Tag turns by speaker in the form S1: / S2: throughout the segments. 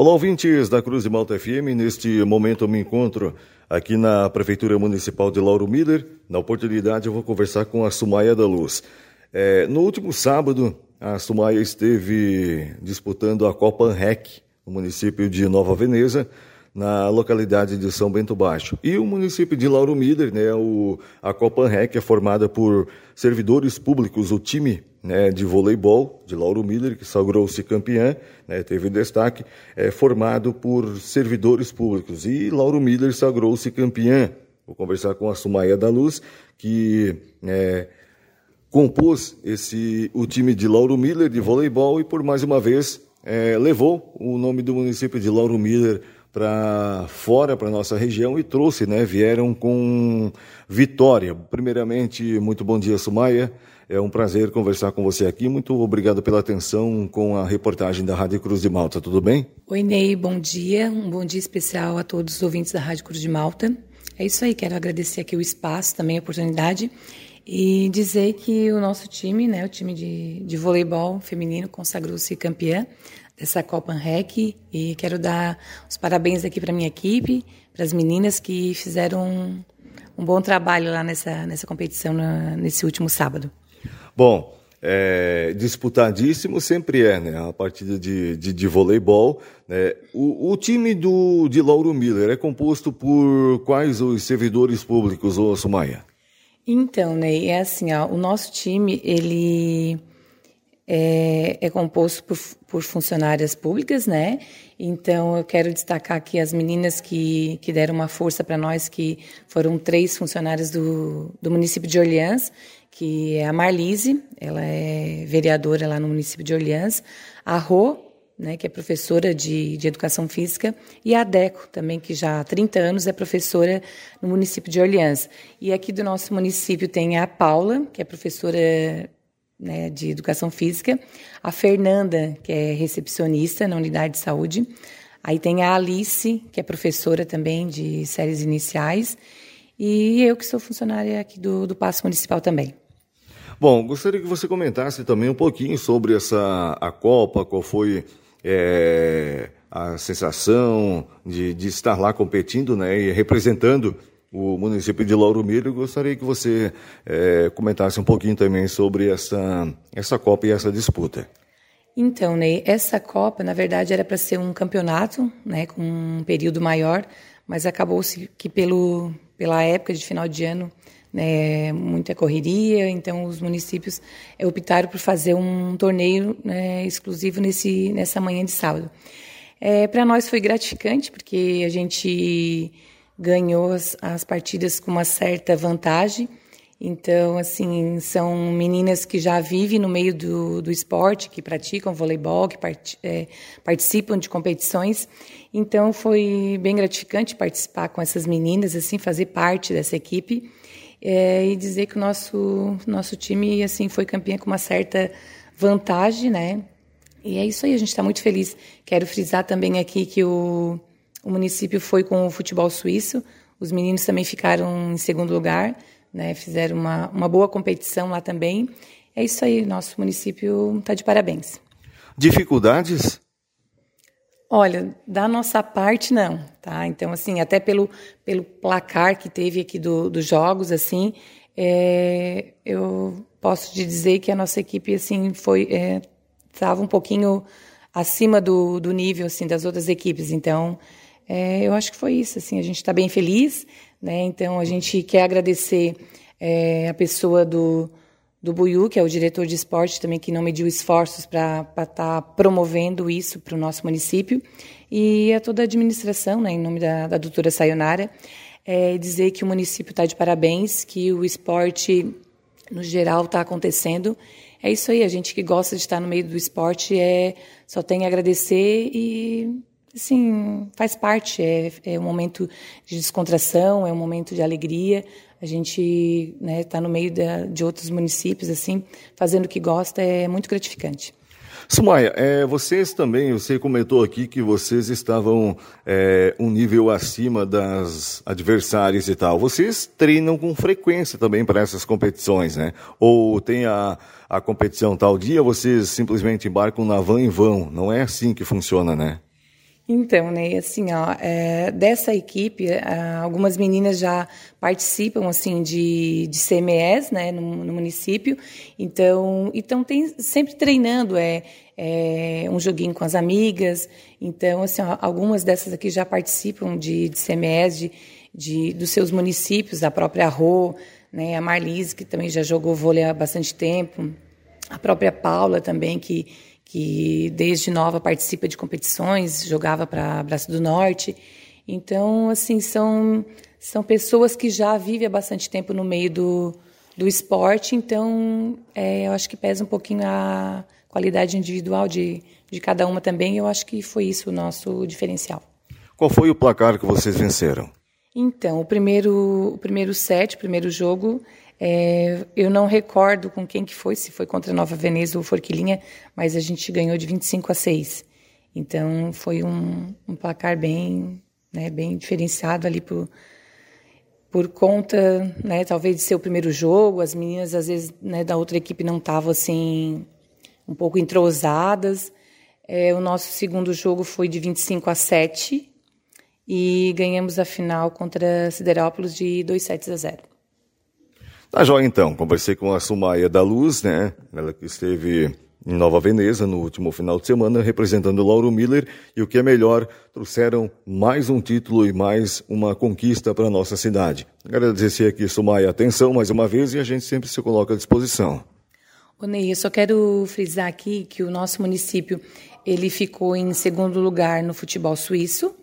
S1: Olá, ouvintes da Cruz de Malta FM. Neste momento eu me encontro aqui na Prefeitura Municipal de Lauro Miller. Na oportunidade eu vou conversar com a Sumaia da Luz. É, no último sábado, a Sumaia esteve disputando a Copa Rec no município de Nova Veneza na localidade de São Bento Baixo. E o município de Lauro Miller, né, o, a Copa Rec é formada por servidores públicos, o time né, de voleibol de Lauro Miller, que sagrou-se campeã, né, teve destaque, é formado por servidores públicos. E Lauro Miller sagrou-se campeã. Vou conversar com a Sumaia da Luz, que é, compôs esse, o time de Lauro Miller de voleibol e por mais uma vez é, levou o nome do município de Lauro Miller para fora, para nossa região e trouxe, né? Vieram com vitória. Primeiramente, muito bom dia, Sumaia. É um prazer conversar com você aqui. Muito obrigado pela atenção com a reportagem da Rádio Cruz de Malta. Tudo bem?
S2: Oi, Ney. Bom dia. Um bom dia especial a todos os ouvintes da Rádio Cruz de Malta. É isso aí. Quero agradecer aqui o espaço, também a oportunidade e dizer que o nosso time, né, o time de, de voleibol feminino, consagrou-se campeã dessa Copa Rec e quero dar os parabéns aqui para minha equipe, para as meninas que fizeram um, um, bom trabalho lá nessa, nessa competição na, nesse último sábado.
S1: Bom, é, disputadíssimo sempre é, né? A partida de, de, de voleibol. Né? O, o, time do, de Lauro Miller é composto por quais os servidores públicos, ô Sumaia?
S2: Então, Ney, é assim, ó, o nosso time, ele é, é composto por, por, funcionárias públicas, né? Então eu quero destacar aqui as meninas que, que deram uma força para nós, que foram três funcionárias do, do município de Orleans, que é a Marlise, ela é vereadora lá no município de Orleans, a Rô, né, que é professora de, de educação física, e a Deco, também, que já há 30 anos é professora no município de Orleans. E aqui do nosso município tem a Paula, que é professora né, de Educação Física, a Fernanda, que é recepcionista na unidade de saúde, aí tem a Alice, que é professora também de séries iniciais, e eu que sou funcionária aqui do, do Passo Municipal também.
S1: Bom, gostaria que você comentasse também um pouquinho sobre essa a Copa, qual foi é, a sensação de, de estar lá competindo né, e representando o município de Lauro Miller. Gostaria que você é, comentasse um pouquinho também sobre essa, essa Copa e essa disputa.
S2: Então, Ney, essa Copa, na verdade, era para ser um campeonato, né, com um período maior, mas acabou-se que pelo, pela época de final de ano, né, muita correria, então os municípios é, optaram por fazer um torneio né, exclusivo nesse, nessa manhã de sábado. É, para nós foi gratificante, porque a gente ganhou as, as partidas com uma certa vantagem. Então, assim, são meninas que já vivem no meio do, do esporte, que praticam voleibol, que part, é, participam de competições. Então, foi bem gratificante participar com essas meninas, assim, fazer parte dessa equipe é, e dizer que o nosso, nosso time, assim, foi campeão com uma certa vantagem, né? E é isso aí, a gente está muito feliz. Quero frisar também aqui que o, o município foi com o futebol suíço. Os meninos também ficaram em segundo lugar, né? Fizeram uma, uma boa competição lá também. É isso aí, nosso município está de parabéns.
S1: Dificuldades?
S2: Olha, da nossa parte não, tá? Então assim, até pelo pelo placar que teve aqui do, dos jogos, assim, é, eu posso te dizer que a nossa equipe assim foi estava é, um pouquinho acima do, do nível assim das outras equipes. Então é, eu acho que foi isso, assim, a gente está bem feliz, né? Então a gente quer agradecer é, a pessoa do, do Buiu, que é o diretor de esporte também, que não mediu esforços para estar tá promovendo isso para o nosso município, e a toda a administração, né, em nome da, da doutora Sayonara, é, dizer que o município está de parabéns, que o esporte, no geral, está acontecendo. É isso aí, a gente que gosta de estar no meio do esporte é, só tem a agradecer e assim, faz parte, é, é um momento de descontração, é um momento de alegria. A gente está né, tá no meio da, de outros municípios, assim, fazendo o que gosta, é muito gratificante.
S1: Sumaia, é, vocês também, você comentou aqui que vocês estavam é, um nível acima das adversárias e tal. Vocês treinam com frequência também para essas competições, né? Ou tem a, a competição tal dia, vocês simplesmente embarcam na van e vão. Não é assim que funciona, né?
S2: Então, né, assim, ó, é, dessa equipe, é, algumas meninas já participam, assim, de, de CMEs, né, no, no município, então, então tem sempre treinando, é, é, um joguinho com as amigas, então, assim, ó, algumas dessas aqui já participam de, de CMEs de, de, dos seus municípios, da própria Rô, né, a Marlise, que também já jogou vôlei há bastante tempo, a própria Paula também, que que desde nova participa de competições, jogava para Braço do Norte. Então, assim, são, são pessoas que já vivem há bastante tempo no meio do, do esporte, então é, eu acho que pesa um pouquinho a qualidade individual de, de cada uma também. Eu acho que foi isso o nosso diferencial.
S1: Qual foi o placar que vocês venceram?
S2: Então, o primeiro, o primeiro set, o primeiro jogo, é, eu não recordo com quem que foi, se foi contra Nova Veneza ou Forquilinha, mas a gente ganhou de 25 a 6. Então foi um, um placar bem, né, bem diferenciado ali por, por conta, né, talvez de ser o primeiro jogo. As meninas às vezes né, da outra equipe não estavam assim um pouco entrosadas. É, o nosso segundo jogo foi de 25 a 7 e ganhamos a final contra Siderópolis de 2 sets a 0.
S1: Tá joia então, conversei com a Sumaia da Luz, né? Ela que esteve em Nova Veneza no último final de semana, representando Lauro Miller, e o que é melhor, trouxeram mais um título e mais uma conquista para a nossa cidade. Agradecer aqui, Sumaia, atenção mais uma vez e a gente sempre se coloca à disposição.
S2: Ô Ney, eu só quero frisar aqui que o nosso município ele ficou em segundo lugar no futebol suíço,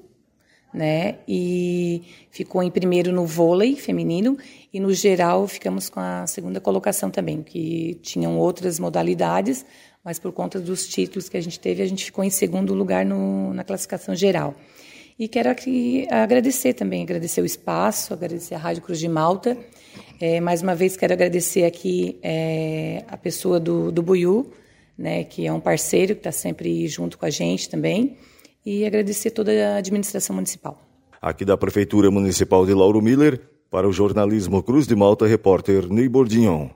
S2: né? E ficou em primeiro no vôlei feminino e no geral ficamos com a segunda colocação também, que tinham outras modalidades, mas por conta dos títulos que a gente teve, a gente ficou em segundo lugar no, na classificação geral. E quero aqui agradecer também, agradecer o espaço, agradecer a Rádio Cruz de Malta. É, mais uma vez quero agradecer aqui é, a pessoa do, do Buiú, né, que é um parceiro que está sempre junto com a gente também e agradecer toda a administração municipal.
S1: Aqui da Prefeitura Municipal de Lauro Miller, para o jornalismo Cruz de Malta, repórter Ney Bordignon.